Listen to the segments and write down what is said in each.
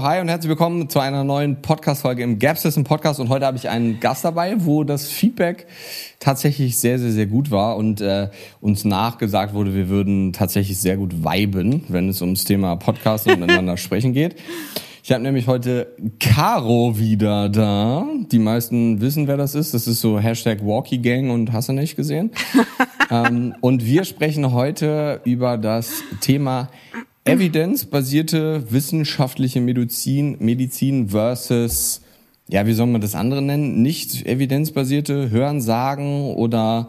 Hi und herzlich willkommen zu einer neuen Podcast-Folge im Gap System Podcast. Und heute habe ich einen Gast dabei, wo das Feedback tatsächlich sehr, sehr, sehr gut war und äh, uns nachgesagt wurde, wir würden tatsächlich sehr gut viben, wenn es ums Thema Podcast und miteinander sprechen geht. Ich habe nämlich heute Caro wieder da. Die meisten wissen, wer das ist. Das ist so Hashtag Walkie Gang und hast du nicht gesehen. ähm, und wir sprechen heute über das Thema evidenzbasierte wissenschaftliche Medizin, Medizin versus, ja, wie soll man das andere nennen? Nicht evidenzbasierte Hörensagen oder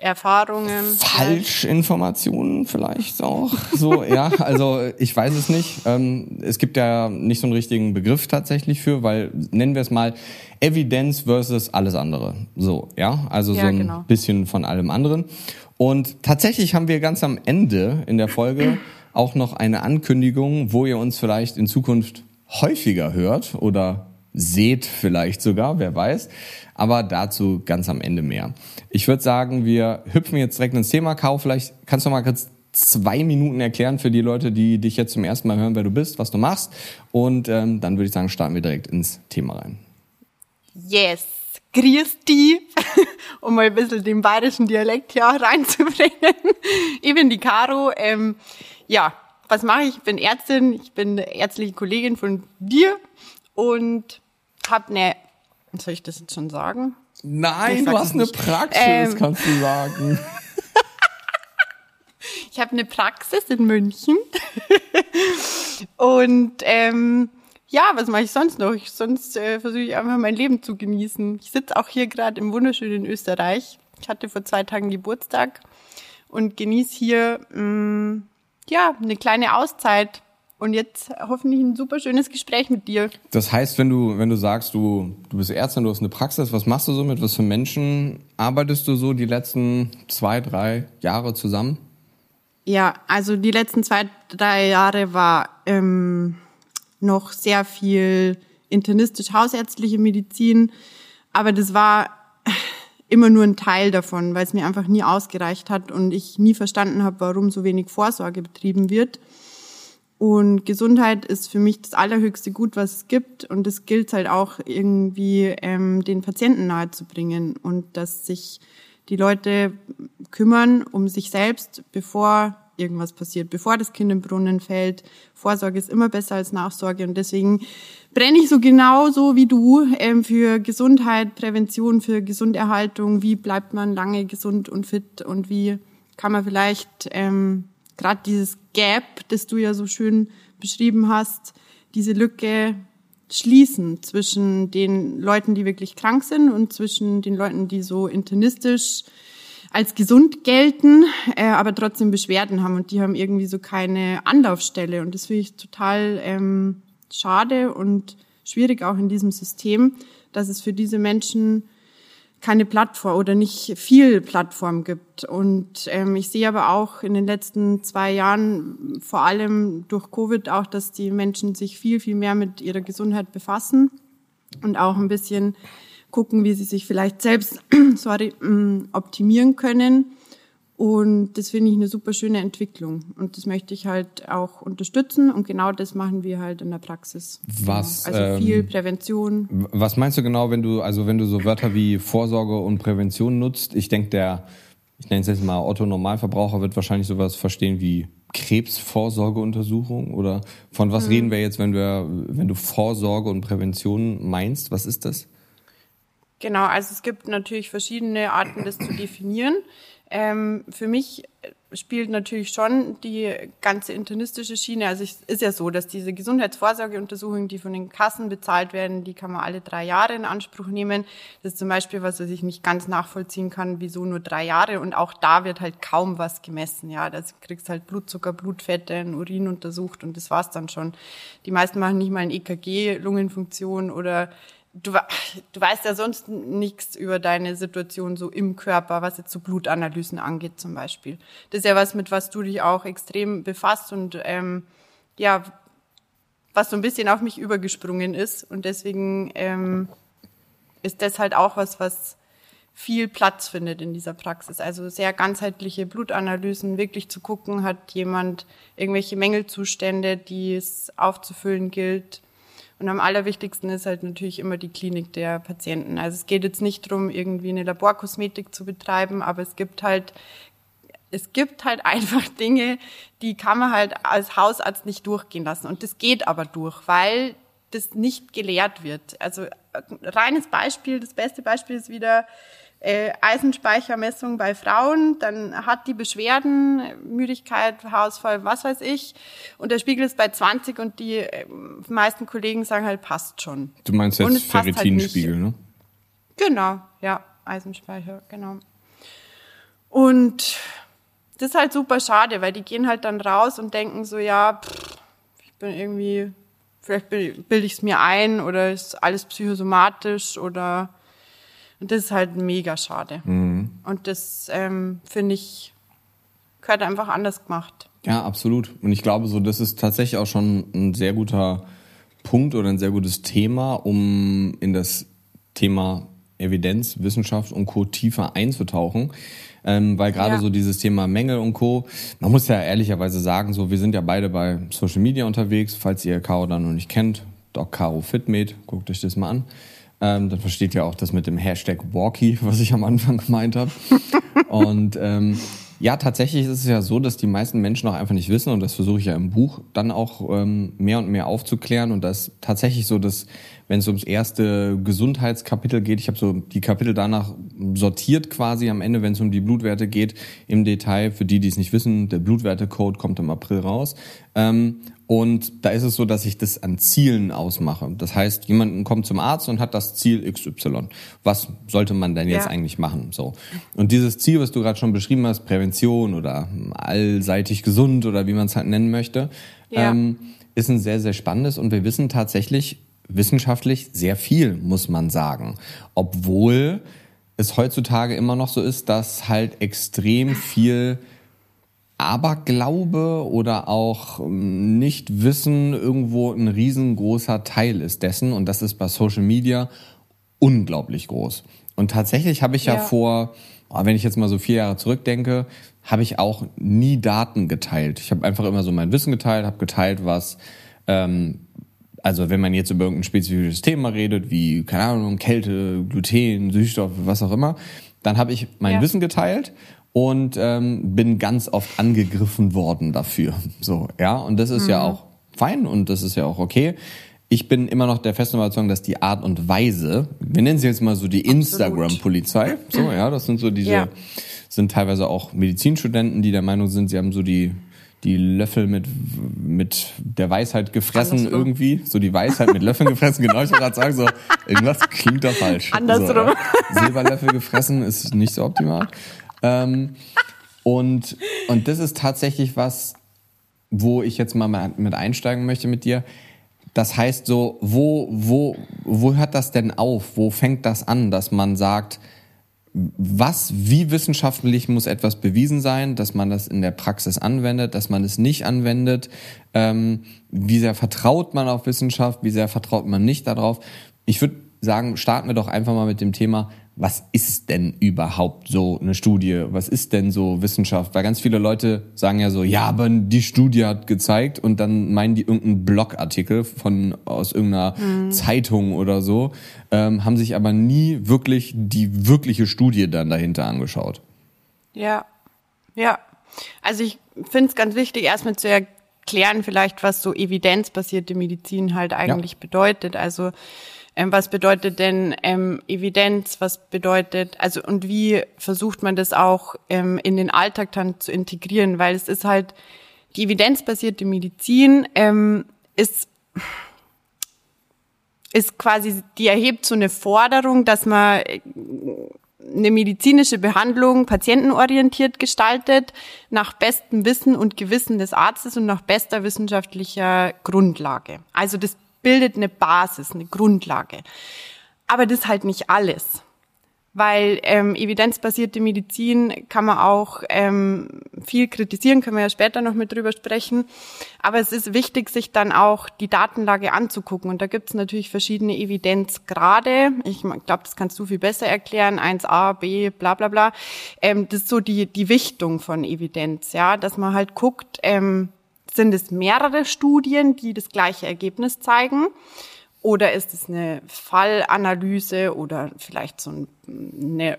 Erfahrungen. Falschinformationen vielleicht auch. So, ja, also ich weiß es nicht. Ähm, es gibt ja nicht so einen richtigen Begriff tatsächlich für, weil nennen wir es mal Evidenz versus alles andere. So, ja, also ja, so ein genau. bisschen von allem anderen. Und tatsächlich haben wir ganz am Ende in der Folge auch noch eine Ankündigung, wo ihr uns vielleicht in Zukunft häufiger hört oder seht vielleicht sogar, wer weiß. Aber dazu ganz am Ende mehr. Ich würde sagen, wir hüpfen jetzt direkt ins Thema. Kau, vielleicht kannst du mal kurz zwei Minuten erklären für die Leute, die dich jetzt zum ersten Mal hören, wer du bist, was du machst. Und ähm, dann würde ich sagen, starten wir direkt ins Thema rein. Yes. Grüß die, um mal ein bisschen den bayerischen Dialekt hier reinzubringen. Ich bin die Caro. Ähm, ja, was mache ich? Ich bin Ärztin, ich bin ärztliche Kollegin von dir und habe eine, soll ich das jetzt schon sagen? Nein, du hast eine Praxis, ähm, kannst du sagen. ich habe eine Praxis in München und ähm, ja, was mache ich sonst noch? Ich, sonst äh, versuche ich einfach mein Leben zu genießen. Ich sitze auch hier gerade im wunderschönen Österreich. Ich hatte vor zwei Tagen Geburtstag und genieße hier mh, mm, ja, eine kleine Auszeit und jetzt hoffentlich ein super schönes Gespräch mit dir. Das heißt, wenn du, wenn du sagst, du, du bist Ärztin, du hast eine Praxis, was machst du so mit, was für Menschen arbeitest du so die letzten zwei, drei Jahre zusammen? Ja, also die letzten zwei, drei Jahre war ähm, noch sehr viel internistisch hausärztliche Medizin, aber das war immer nur ein Teil davon, weil es mir einfach nie ausgereicht hat und ich nie verstanden habe, warum so wenig Vorsorge betrieben wird. Und Gesundheit ist für mich das allerhöchste Gut, was es gibt. Und es gilt halt auch irgendwie ähm, den Patienten nahezubringen und dass sich die Leute kümmern um sich selbst, bevor irgendwas passiert, bevor das Kind im Brunnen fällt. Vorsorge ist immer besser als Nachsorge und deswegen brenne ich so genauso wie du ähm, für Gesundheit, Prävention, für Gesunderhaltung. Wie bleibt man lange gesund und fit und wie kann man vielleicht ähm, gerade dieses Gap, das du ja so schön beschrieben hast, diese Lücke schließen zwischen den Leuten, die wirklich krank sind und zwischen den Leuten, die so internistisch als gesund gelten, äh, aber trotzdem Beschwerden haben und die haben irgendwie so keine Anlaufstelle und das finde ich total ähm, schade und schwierig auch in diesem System, dass es für diese Menschen keine Plattform oder nicht viel Plattform gibt. Und ähm, ich sehe aber auch in den letzten zwei Jahren, vor allem durch Covid, auch, dass die Menschen sich viel, viel mehr mit ihrer Gesundheit befassen und auch ein bisschen gucken, wie sie sich vielleicht selbst sorry, mm, optimieren können. Und das finde ich eine super schöne Entwicklung. Und das möchte ich halt auch unterstützen. Und genau das machen wir halt in der Praxis. Was? Also ähm, viel Prävention. Was meinst du genau, wenn du, also wenn du so Wörter wie Vorsorge und Prävention nutzt? Ich denke, der, ich nenne es jetzt mal Otto Normalverbraucher wird wahrscheinlich sowas verstehen wie Krebsvorsorgeuntersuchung oder von was hm. reden wir jetzt, wenn wir, wenn du Vorsorge und Prävention meinst? Was ist das? Genau, also es gibt natürlich verschiedene Arten, das zu definieren. Ähm, für mich spielt natürlich schon die ganze internistische Schiene. Also es ist ja so, dass diese Gesundheitsvorsorgeuntersuchungen, die von den Kassen bezahlt werden, die kann man alle drei Jahre in Anspruch nehmen. Das ist zum Beispiel was, was ich nicht ganz nachvollziehen kann, wieso nur drei Jahre. Und auch da wird halt kaum was gemessen. Ja, da kriegst halt Blutzucker, Blutfette, ein Urin untersucht und das war's dann schon. Die meisten machen nicht mal ein EKG, Lungenfunktion oder du, du weißt ja sonst nichts über deine Situation so im Körper, was jetzt so Blutanalysen angeht zum Beispiel. Das ist ja was, mit was du dich auch extrem befasst und ähm, ja, was so ein bisschen auf mich übergesprungen ist. Und deswegen ähm, ist das halt auch was, was viel Platz findet in dieser Praxis. Also sehr ganzheitliche Blutanalysen, wirklich zu gucken, hat jemand irgendwelche Mängelzustände, die es aufzufüllen gilt. Und am allerwichtigsten ist halt natürlich immer die Klinik der Patienten. Also es geht jetzt nicht darum, irgendwie eine Laborkosmetik zu betreiben, aber es gibt halt es gibt halt einfach Dinge, die kann man halt als Hausarzt nicht durchgehen lassen. Und das geht aber durch, weil das nicht gelehrt wird. Also reines Beispiel, das beste Beispiel ist wieder äh, Eisenspeichermessung bei Frauen, dann hat die Beschwerden, Müdigkeit, Haarausfall, was weiß ich, und der Spiegel ist bei 20 und die äh, meisten Kollegen sagen halt, passt schon. Du meinst jetzt Ferritinspiegel, halt ne? Genau, ja, Eisenspeicher, genau. Und das ist halt super schade, weil die gehen halt dann raus und denken so, ja, pff, ich bin irgendwie, vielleicht bilde ich es mir ein oder ist alles psychosomatisch oder und das ist halt mega schade. Mhm. Und das ähm, finde ich gehört einfach anders gemacht. Ja, absolut. Und ich glaube, so das ist tatsächlich auch schon ein sehr guter Punkt oder ein sehr gutes Thema, um in das Thema Evidenz, Wissenschaft und Co. tiefer einzutauchen. Ähm, weil gerade ja. so dieses Thema Mängel und Co. Man muss ja ehrlicherweise sagen, so wir sind ja beide bei Social Media unterwegs, falls ihr Caro dann noch nicht kennt, Doc Caro Fitmed, guckt euch das mal an. Ähm, dann versteht ihr auch das mit dem Hashtag Walkie, was ich am Anfang gemeint habe. und ähm, ja, tatsächlich ist es ja so, dass die meisten Menschen auch einfach nicht wissen, und das versuche ich ja im Buch dann auch ähm, mehr und mehr aufzuklären. Und das ist tatsächlich so, dass wenn es ums erste Gesundheitskapitel geht, ich habe so die Kapitel danach sortiert quasi am Ende, wenn es um die Blutwerte geht, im Detail. Für die, die es nicht wissen, der Blutwertecode kommt im April raus. Ähm, und da ist es so, dass ich das an Zielen ausmache. Das heißt, jemand kommt zum Arzt und hat das Ziel XY. Was sollte man denn jetzt ja. eigentlich machen? So. Und dieses Ziel, was du gerade schon beschrieben hast, Prävention oder allseitig gesund oder wie man es halt nennen möchte, ja. ähm, ist ein sehr, sehr spannendes. Und wir wissen tatsächlich wissenschaftlich sehr viel, muss man sagen. Obwohl es heutzutage immer noch so ist, dass halt extrem viel Aberglaube oder auch ähm, Nichtwissen irgendwo ein riesengroßer Teil ist dessen. Und das ist bei Social Media unglaublich groß. Und tatsächlich habe ich ja, ja vor, oh, wenn ich jetzt mal so vier Jahre zurückdenke, habe ich auch nie Daten geteilt. Ich habe einfach immer so mein Wissen geteilt, habe geteilt, was, ähm, also wenn man jetzt über irgendein spezifisches Thema redet, wie, keine Ahnung, Kälte, Gluten, Süßstoffe, was auch immer, dann habe ich mein ja. Wissen geteilt und ähm, bin ganz oft angegriffen worden dafür. So, ja, und das ist mhm. ja auch fein und das ist ja auch okay. Ich bin immer noch der festen Überzeugung, dass die Art und Weise, wir nennen sie jetzt mal so die Instagram-Polizei, so, ja, das sind so diese, ja. sind teilweise auch Medizinstudenten, die der Meinung sind, sie haben so die, die Löffel mit, mit der Weisheit gefressen Andersrum. irgendwie. So die Weisheit mit Löffeln gefressen. Genau, ich wollte gerade sagen, so, irgendwas klingt da falsch. Andersrum. So. Silberlöffel gefressen ist nicht so optimal. Ähm, und, und das ist tatsächlich was, wo ich jetzt mal mit einsteigen möchte mit dir. Das heißt so, wo, wo, wo hört das denn auf? Wo fängt das an, dass man sagt, was, wie wissenschaftlich muss etwas bewiesen sein, dass man das in der Praxis anwendet, dass man es nicht anwendet, ähm, wie sehr vertraut man auf Wissenschaft, wie sehr vertraut man nicht darauf. Ich würde sagen, starten wir doch einfach mal mit dem Thema, was ist denn überhaupt so eine Studie? Was ist denn so Wissenschaft? Weil ganz viele Leute sagen ja so, ja, aber die Studie hat gezeigt und dann meinen die irgendeinen Blogartikel von aus irgendeiner mhm. Zeitung oder so, ähm, haben sich aber nie wirklich die wirkliche Studie dann dahinter angeschaut. Ja, ja. Also ich finde es ganz wichtig, erstmal zu erklären, vielleicht, was so evidenzbasierte Medizin halt eigentlich ja. bedeutet. Also ähm, was bedeutet denn ähm, Evidenz? Was bedeutet, also und wie versucht man das auch ähm, in den Alltag dann zu integrieren? Weil es ist halt, die evidenzbasierte Medizin ähm, ist ist quasi, die erhebt so eine Forderung, dass man äh, eine medizinische Behandlung patientenorientiert gestaltet, nach bestem Wissen und Gewissen des Arztes und nach bester wissenschaftlicher Grundlage. Also das bildet eine Basis, eine Grundlage. Aber das ist halt nicht alles. weil ähm, evidenzbasierte Medizin kann man auch ähm, viel kritisieren, können wir ja später noch mit drüber sprechen. Aber es ist wichtig, sich dann auch die Datenlage anzugucken. Und da gibt es natürlich verschiedene Evidenzgrade. Ich glaube, das kannst du viel besser erklären. 1a, b, bla bla bla. Ähm, das ist so die, die Wichtung von Evidenz, ja, dass man halt guckt, ähm, sind es mehrere Studien, die das gleiche Ergebnis zeigen? Oder ist es eine Fallanalyse oder vielleicht so ein, eine,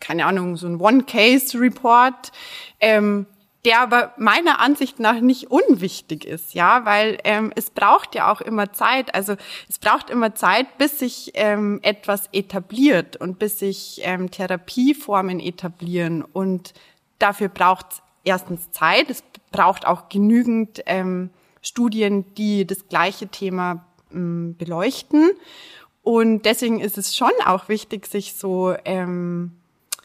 keine Ahnung, so ein One-Case-Report, ähm, der aber meiner Ansicht nach nicht unwichtig ist, ja, weil ähm, es braucht ja auch immer Zeit. Also es braucht immer Zeit, bis sich ähm, etwas etabliert und bis sich ähm, Therapieformen etablieren. Und dafür braucht es erstens Zeit. Es braucht auch genügend ähm, Studien, die das gleiche Thema ähm, beleuchten. Und deswegen ist es schon auch wichtig, sich so ähm,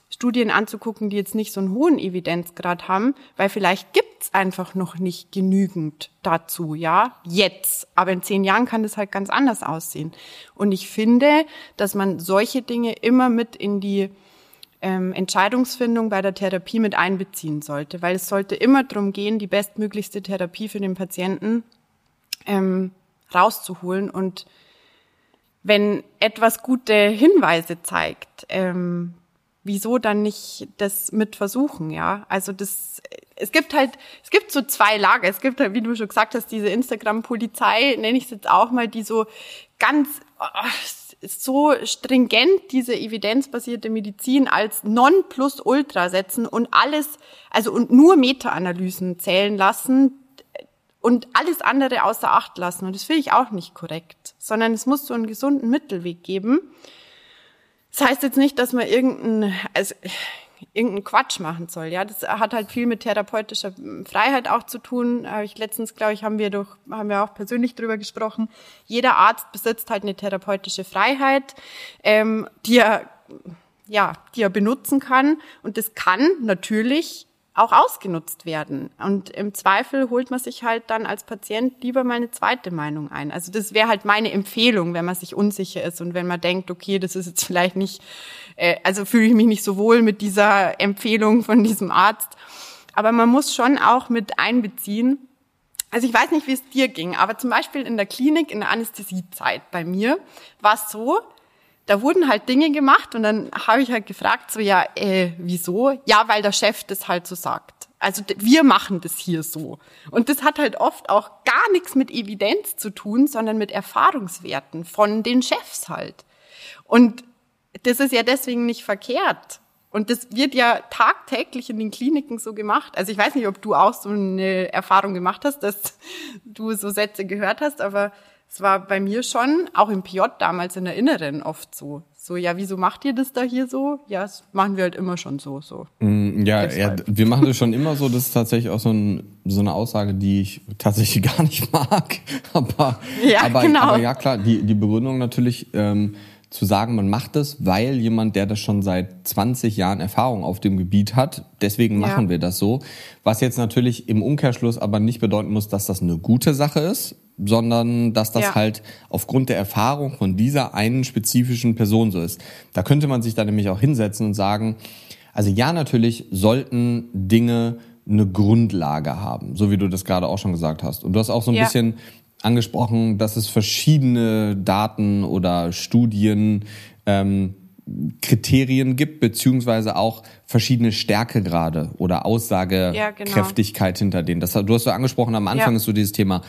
Studien anzugucken, die jetzt nicht so einen hohen Evidenzgrad haben, weil vielleicht gibt's einfach noch nicht genügend dazu, ja, jetzt. Aber in zehn Jahren kann das halt ganz anders aussehen. Und ich finde, dass man solche Dinge immer mit in die ähm, Entscheidungsfindung bei der Therapie mit einbeziehen sollte, weil es sollte immer darum gehen, die bestmöglichste Therapie für den Patienten ähm, rauszuholen. Und wenn etwas gute Hinweise zeigt, ähm, wieso dann nicht das mit versuchen, ja? Also das, es gibt halt, es gibt so zwei Lager. Es gibt halt, wie du schon gesagt hast, diese Instagram-Polizei, nenne ich es jetzt auch mal, die so ganz oh, so stringent diese evidenzbasierte Medizin als non plus ultra setzen und alles, also und nur Meta-Analysen zählen lassen, und alles andere außer Acht lassen. Und das finde ich auch nicht korrekt, sondern es muss so einen gesunden Mittelweg geben. Das heißt jetzt nicht, dass man irgendeinen, also, irgendeinen Quatsch machen soll. Ja, das hat halt viel mit therapeutischer Freiheit auch zu tun. Habe ich letztens, glaube ich, haben wir doch, haben wir auch persönlich drüber gesprochen. Jeder Arzt besitzt halt eine therapeutische Freiheit, ähm, die er ja, die er benutzen kann. Und das kann natürlich auch ausgenutzt werden. Und im Zweifel holt man sich halt dann als Patient lieber mal eine zweite Meinung ein. Also das wäre halt meine Empfehlung, wenn man sich unsicher ist und wenn man denkt, okay, das ist jetzt vielleicht nicht, äh, also fühle ich mich nicht so wohl mit dieser Empfehlung von diesem Arzt. Aber man muss schon auch mit einbeziehen. Also ich weiß nicht, wie es dir ging, aber zum Beispiel in der Klinik, in der Anästhesiezeit bei mir, war es so, da wurden halt Dinge gemacht und dann habe ich halt gefragt, so ja, äh, wieso? Ja, weil der Chef das halt so sagt. Also wir machen das hier so. Und das hat halt oft auch gar nichts mit Evidenz zu tun, sondern mit Erfahrungswerten von den Chefs halt. Und das ist ja deswegen nicht verkehrt. Und das wird ja tagtäglich in den Kliniken so gemacht. Also ich weiß nicht, ob du auch so eine Erfahrung gemacht hast, dass du so Sätze gehört hast, aber es war bei mir schon, auch im PJ damals in der Inneren oft so. So, ja, wieso macht ihr das da hier so? Ja, das machen wir halt immer schon so. so. Mm, ja, ja, wir machen das schon immer so. Das ist tatsächlich auch so, ein, so eine Aussage, die ich tatsächlich gar nicht mag. aber, ja, aber, genau. aber ja, klar, die, die Begründung natürlich, ähm, zu sagen, man macht das, weil jemand, der das schon seit 20 Jahren Erfahrung auf dem Gebiet hat, deswegen machen ja. wir das so. Was jetzt natürlich im Umkehrschluss aber nicht bedeuten muss, dass das eine gute Sache ist, sondern dass das ja. halt aufgrund der Erfahrung von dieser einen spezifischen Person so ist. Da könnte man sich dann nämlich auch hinsetzen und sagen, also ja, natürlich sollten Dinge eine Grundlage haben, so wie du das gerade auch schon gesagt hast. Und du hast auch so ein ja. bisschen angesprochen, dass es verschiedene Daten oder Studien, ähm, Kriterien gibt, beziehungsweise auch verschiedene Stärkegrade oder Aussagekräftigkeit ja, genau. hinter denen. Das, du hast so angesprochen, am Anfang ja. ist so dieses Thema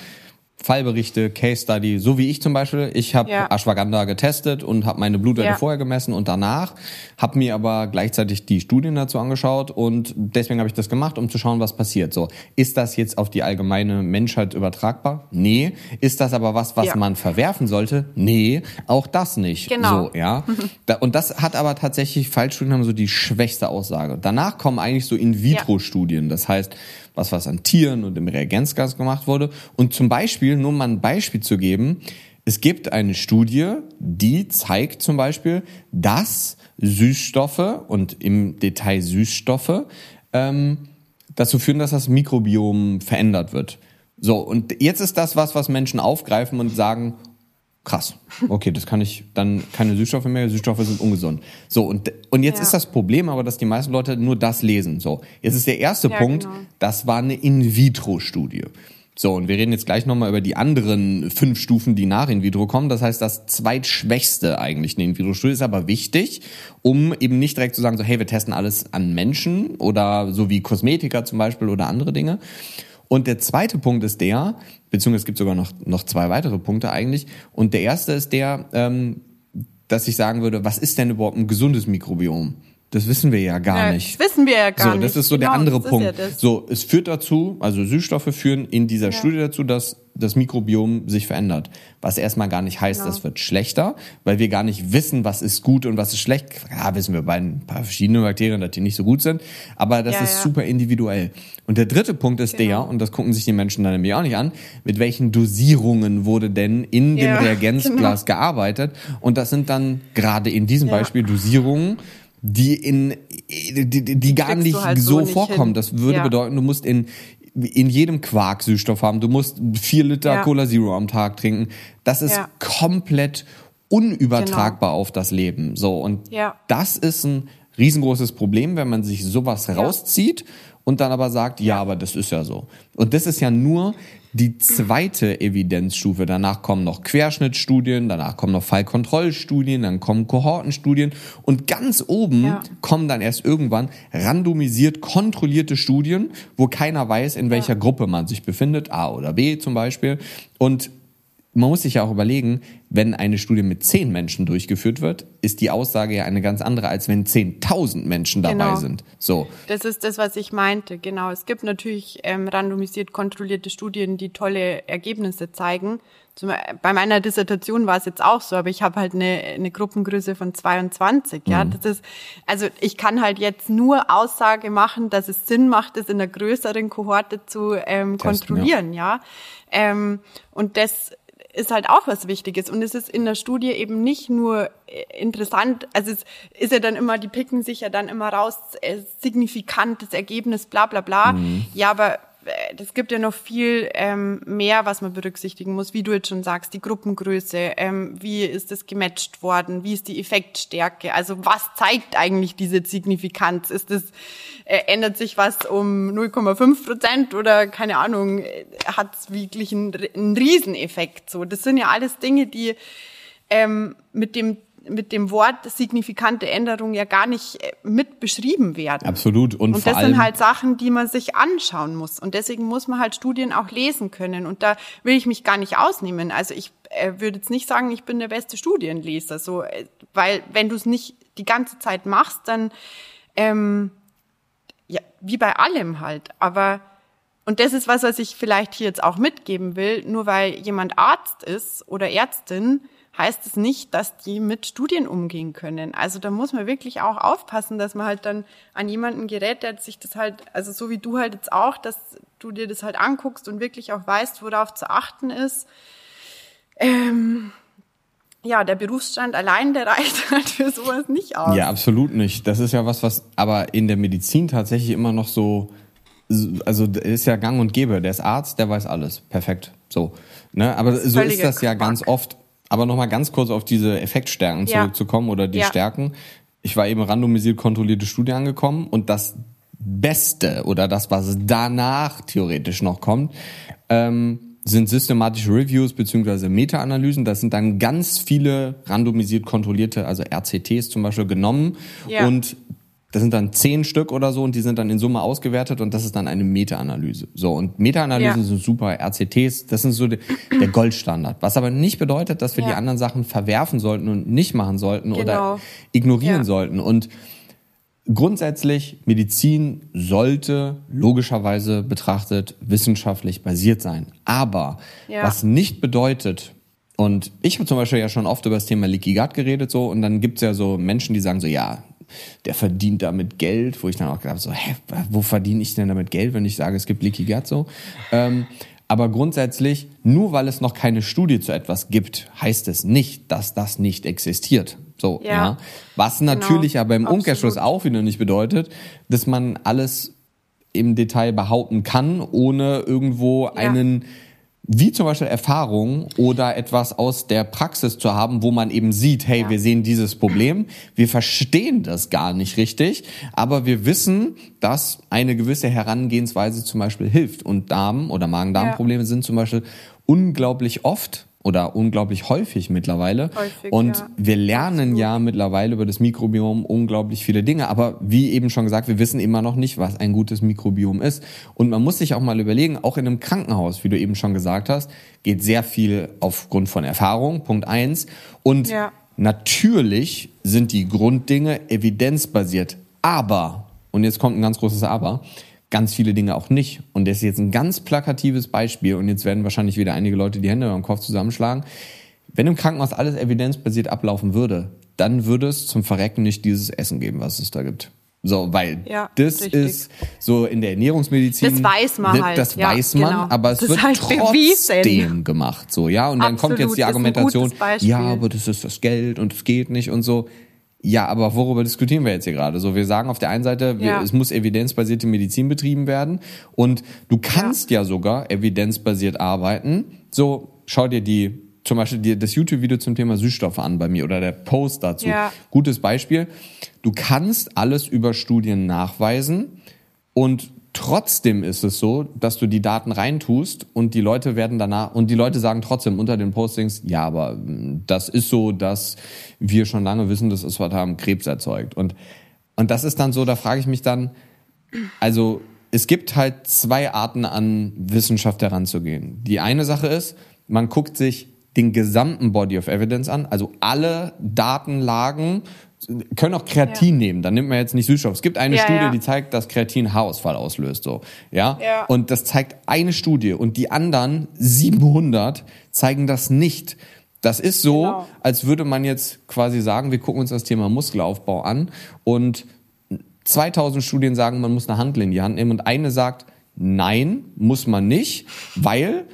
Fallberichte, Case Study, so wie ich zum Beispiel. Ich habe ja. Ashwagandha getestet und habe meine Blutwerte ja. vorher gemessen und danach, habe mir aber gleichzeitig die Studien dazu angeschaut und deswegen habe ich das gemacht, um zu schauen, was passiert. So, ist das jetzt auf die allgemeine Menschheit übertragbar? Nee. Ist das aber was, was ja. man verwerfen sollte? Nee, auch das nicht. Genau. So, ja. und das hat aber tatsächlich Fallstudien haben so die schwächste Aussage. Danach kommen eigentlich so In-vitro-Studien. Das heißt, was was an Tieren und im Reagenzgas gemacht wurde. Und zum Beispiel, nur mal ein Beispiel zu geben, es gibt eine Studie, die zeigt zum Beispiel, dass Süßstoffe und im Detail Süßstoffe ähm, dazu führen, dass das Mikrobiom verändert wird. So, und jetzt ist das was, was Menschen aufgreifen und sagen, Krass. Okay, das kann ich dann keine Süßstoffe mehr. Süßstoffe sind ungesund. So und und jetzt Ja. ist das Problem, aber dass die meisten Leute nur das lesen. So, jetzt ist der erste Ja, Punkt. genau. Das war eine In-vitro-Studie. So und wir reden jetzt gleich nochmal über die anderen fünf Stufen, die nach In-vitro kommen. Das heißt, das zweitschwächste eigentlich eine In-vitro-Studie ist aber wichtig, um eben nicht direkt zu sagen, so hey, wir testen alles an Menschen oder so wie Kosmetika zum Beispiel oder andere Dinge. Und der zweite Punkt ist der, beziehungsweise es gibt sogar noch, noch zwei weitere Punkte eigentlich. Und der erste ist der, ähm, dass ich sagen würde, was ist denn überhaupt ein gesundes Mikrobiom? Das wissen wir ja gar Ja, nicht. Das wissen wir ja gar so, nicht. das ist so der Genau, andere das ist Punkt. Ja so, es führt dazu, also Süßstoffe führen in dieser Studie dazu, dass das Mikrobiom sich verändert. Was erstmal gar nicht heißt, Genau. das wird schlechter, weil wir gar nicht wissen, was ist gut und was ist schlecht. Ja, wissen wir bei ein paar verschiedenen Bakterien, dass die nicht so gut sind, aber das Ja, ist ja. super individuell. Und der dritte Punkt ist Genau. der, und das gucken sich die Menschen dann nämlich auch nicht an, mit welchen Dosierungen wurde denn in dem Ja, Reagenzglas gearbeitet. Und das sind dann gerade in diesem Ja. Beispiel Dosierungen, die in die, die, gar nicht halt so so nicht vorkommen. hin. Das würde Ja. bedeuten, du musst in in jedem Quark Süßstoff haben. Du musst vier Liter Ja. Cola Zero am Tag trinken. Das ist Ja. komplett unübertragbar auf das Leben. So und das ist ein riesengroßes Problem, wenn man sich sowas rauszieht und dann aber sagt, ja, aber das ist ja so. Und das ist ja nur die zweite Evidenzstufe. Danach kommen noch Querschnittstudien, danach kommen noch Fallkontrollstudien, dann kommen Kohortenstudien und ganz oben Ja. kommen dann erst irgendwann randomisiert kontrollierte Studien, wo keiner weiß, in welcher Gruppe man sich befindet, A oder B zum Beispiel. Und man muss sich ja auch überlegen, wenn eine Studie mit zehn Menschen durchgeführt wird, ist die Aussage ja eine ganz andere, als wenn 10.000 Menschen dabei Genau. sind. So. Das ist das, was ich meinte. Genau. Es gibt natürlich ähm, randomisiert kontrollierte Studien, die tolle Ergebnisse zeigen. Zum, bei meiner Dissertation war es jetzt auch so, aber ich habe halt eine, eine Gruppengröße von 22. Ja, Mhm. das ist also ich kann halt jetzt nur Aussage machen, dass es Sinn macht, das in einer größeren Kohorte zu ähm, kontrollieren. Ja, ähm, und das ist halt auch was Wichtiges. Und es ist in der Studie eben nicht nur äh, interessant, also es ist ja dann immer, die picken sich ja dann immer raus, äh, signifikantes Ergebnis, bla bla bla. Ja, aber es gibt ja noch viel ähm, mehr, was man berücksichtigen muss, wie du jetzt schon sagst, die Gruppengröße, ähm, wie ist es gematcht worden, wie ist die Effektstärke, also was zeigt eigentlich diese Signifikanz? Ist es, äh, ändert sich was um 0,5 Prozent oder keine Ahnung, hat es wirklich einen, einen Rieseneffekt? So, das sind ja alles Dinge, die ähm, mit dem mit dem Wort signifikante Änderung ja gar nicht äh, mit beschrieben werden. Absolut. Und, Und das sind halt Sachen, die man sich anschauen muss. Und deswegen muss man halt Studien auch lesen können. Und da will ich mich gar nicht ausnehmen. Also ich äh, würde jetzt nicht sagen, ich bin der beste Studienleser. So, äh, weil wenn du es nicht die ganze Zeit machst, dann ähm, ja, wie bei allem halt. Aber und das ist was, was ich vielleicht hier jetzt auch mitgeben will. Nur weil jemand Arzt ist oder Ärztin, heißt es nicht, dass die mit Studien umgehen können. Also da muss man wirklich auch aufpassen, dass man halt dann an jemanden gerät, der sich das halt, also so wie du halt jetzt auch, dass du dir das halt anguckst und wirklich auch weißt, worauf zu achten ist. Ähm, ja, der Berufsstand allein, der reicht halt für sowas nicht aus. Ja, absolut nicht. Das ist ja was, was aber in der Medizin tatsächlich immer noch so, also ist ja gang und gäbe. Der ist Arzt, der weiß alles. Perfekt. So. Ne? Aber so ist das ja Quark. ganz oft. Aber nochmal ganz kurz auf diese Effektstärken Ja. zurückzukommen oder die Ja. Stärken. Ich war eben randomisiert kontrollierte Studie angekommen und das Beste oder das, was danach theoretisch noch kommt, ähm, sind systematische Reviews beziehungsweise Meta-Analysen. Das sind dann ganz viele randomisiert kontrollierte, also RCTs zum Beispiel genommen Ja. und das sind dann zehn Stück oder so und die sind dann in Summe ausgewertet und das ist dann eine Meta-Analyse. So, und Meta-Analysen Ja. sind super, RCTs, das sind so die, der Goldstandard. Was aber nicht bedeutet, dass wir Ja. die anderen Sachen verwerfen sollten und nicht machen sollten oder Genau. ignorieren Ja. sollten. Und grundsätzlich, Medizin sollte logischerweise betrachtet wissenschaftlich basiert sein. Aber was nicht bedeutet, und ich habe zum Beispiel ja schon oft über das Thema Leaky Gut geredet, so, und dann gibt's ja so Menschen, die sagen so, ja, der verdient damit Geld, wo ich dann auch gedacht habe, so, hä, wo verdiene ich denn damit Geld, wenn ich sage, es gibt Leaky Gut so? Ähm, aber grundsätzlich, nur weil es noch keine Studie zu etwas gibt, heißt es nicht, dass das nicht existiert. So, ja. Ja. Was natürlich aber im Absolut. Umkehrschluss auch wieder nicht bedeutet, dass man alles im Detail behaupten kann, ohne irgendwo einen wie zum Beispiel Erfahrung oder etwas aus der Praxis zu haben, wo man eben sieht, hey, ja. wir sehen dieses Problem, wir verstehen das gar nicht richtig, aber wir wissen, dass eine gewisse Herangehensweise zum Beispiel hilft. Und Darm- oder Magen-Darm-Probleme ja. sind zum Beispiel unglaublich oft oder unglaublich häufig mittlerweile. Häufig, und ja. wir lernen ja mittlerweile über das Mikrobiom unglaublich viele Dinge. Aber wie eben schon gesagt, wir wissen immer noch nicht, was ein gutes Mikrobiom ist. Und man muss sich auch mal überlegen, auch in einem Krankenhaus, wie du eben schon gesagt hast, geht sehr viel aufgrund von Erfahrung, Punkt eins. Und ja. natürlich sind die Grunddinge evidenzbasiert. Aber, und jetzt kommt ein ganz großes Aber, ganz viele Dinge auch nicht. Und das ist jetzt ein ganz plakatives Beispiel und jetzt werden wahrscheinlich wieder einige Leute die Hände beim Kopf zusammenschlagen. Wenn im Krankenhaus alles evidenzbasiert ablaufen würde, dann würde es zum Verrecken nicht dieses Essen geben, was es da gibt. So, weil ja, das richtig. ist so in der Ernährungsmedizin. Das weiß man halt. Das ja, weiß man, genau. aber es das wird halt trotzdem gemacht. So, ja, und dann Absolut, kommt jetzt die Argumentation, ja, aber das ist das Geld und es geht nicht und so. Ja, aber worüber diskutieren wir jetzt hier gerade? So, wir sagen auf der einen Seite, wir, ja. es muss evidenzbasierte Medizin betrieben werden und du kannst ja, ja sogar evidenzbasiert arbeiten. So, schau dir die zum Beispiel die, das YouTube-Video zum Thema Süßstoffe an bei mir oder der Post dazu. Ja. Gutes Beispiel. Du kannst alles über Studien nachweisen und Trotzdem ist es so, dass du die Daten reintust und die Leute werden danach und die Leute sagen trotzdem unter den Postings, ja, aber hm, das ist so, dass wir schon lange wissen, dass Aspartam Krebs erzeugt. Und, und das ist dann so, da frage ich mich dann, also es gibt halt zwei Arten an Wissenschaft heranzugehen. Die eine Sache ist, man guckt sich den gesamten Body of Evidence an, also alle Datenlagen können auch Kreatin ja. nehmen, dann nimmt man jetzt nicht Süßstoff. Es gibt eine ja, Studie, ja. die zeigt, dass Kreatin Haarausfall auslöst, so, ja? ja. Und das zeigt eine Studie und die anderen 700 zeigen das nicht. Das ist so, genau. als würde man jetzt quasi sagen, wir gucken uns das Thema Muskelaufbau an und 2000 Studien sagen, man muss eine Handel in die Hand nehmen und eine sagt, nein, muss man nicht, weil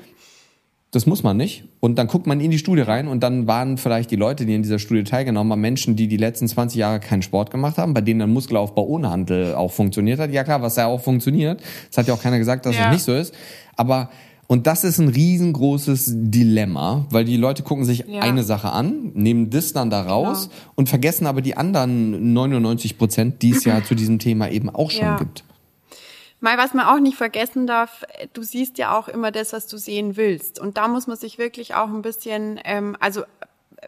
das muss man nicht. Und dann guckt man in die Studie rein und dann waren vielleicht die Leute, die in dieser Studie teilgenommen haben, Menschen, die die letzten 20 Jahre keinen Sport gemacht haben, bei denen der Muskelaufbau ohne Handel auch funktioniert hat. Ja klar, was ja auch funktioniert. Das hat ja auch keiner gesagt, dass ja. das nicht so ist. Aber und das ist ein riesengroßes Dilemma, weil die Leute gucken sich ja. eine Sache an, nehmen das dann da raus genau. und vergessen aber die anderen 99 Prozent, die es ja zu diesem Thema eben auch schon ja. gibt. Mal, was man auch nicht vergessen darf, du siehst ja auch immer das, was du sehen willst. Und da muss man sich wirklich auch ein bisschen, ähm, also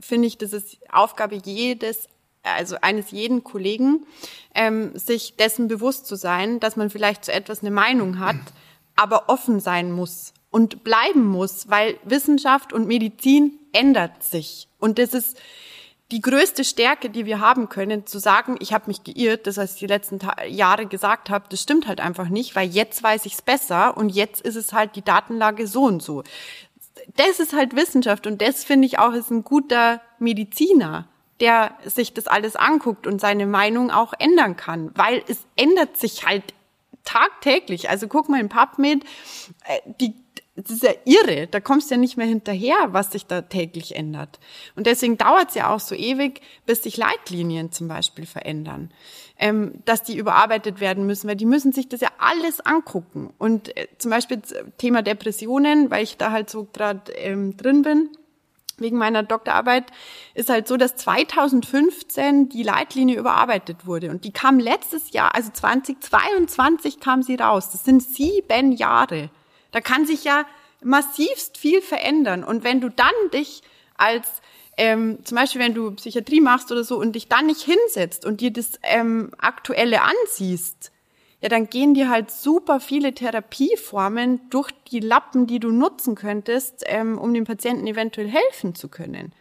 finde ich, das ist Aufgabe jedes, also eines jeden Kollegen, ähm, sich dessen bewusst zu sein, dass man vielleicht zu etwas eine Meinung hat, aber offen sein muss und bleiben muss, weil Wissenschaft und Medizin ändert sich. Und das ist, die größte Stärke, die wir haben können, zu sagen, ich habe mich geirrt, das was ich die letzten Ta Jahre gesagt habe, das stimmt halt einfach nicht, weil jetzt weiß ich es besser und jetzt ist es halt die Datenlage so und so. Das ist halt Wissenschaft und das finde ich auch ist ein guter Mediziner, der sich das alles anguckt und seine Meinung auch ändern kann, weil es ändert sich halt tagtäglich. Also guck mal in PubMed, äh, die das ist ja irre, da kommst du ja nicht mehr hinterher, was sich da täglich ändert. Und deswegen dauert es ja auch so ewig, bis sich Leitlinien zum Beispiel verändern, ähm, dass die überarbeitet werden müssen, weil die müssen sich das ja alles angucken. Und äh, zum Beispiel Thema Depressionen, weil ich da halt so gerade ähm, drin bin, wegen meiner Doktorarbeit, ist halt so, dass 2015 die Leitlinie überarbeitet wurde. Und die kam letztes Jahr, also 2022 kam sie raus. Das sind sieben Jahre. Da kann sich ja massivst viel verändern. Und wenn du dann dich als ähm, zum Beispiel, wenn du Psychiatrie machst oder so und dich dann nicht hinsetzt und dir das ähm, Aktuelle ansiehst, ja, dann gehen dir halt super viele Therapieformen durch die Lappen, die du nutzen könntest, ähm, um dem Patienten eventuell helfen zu können.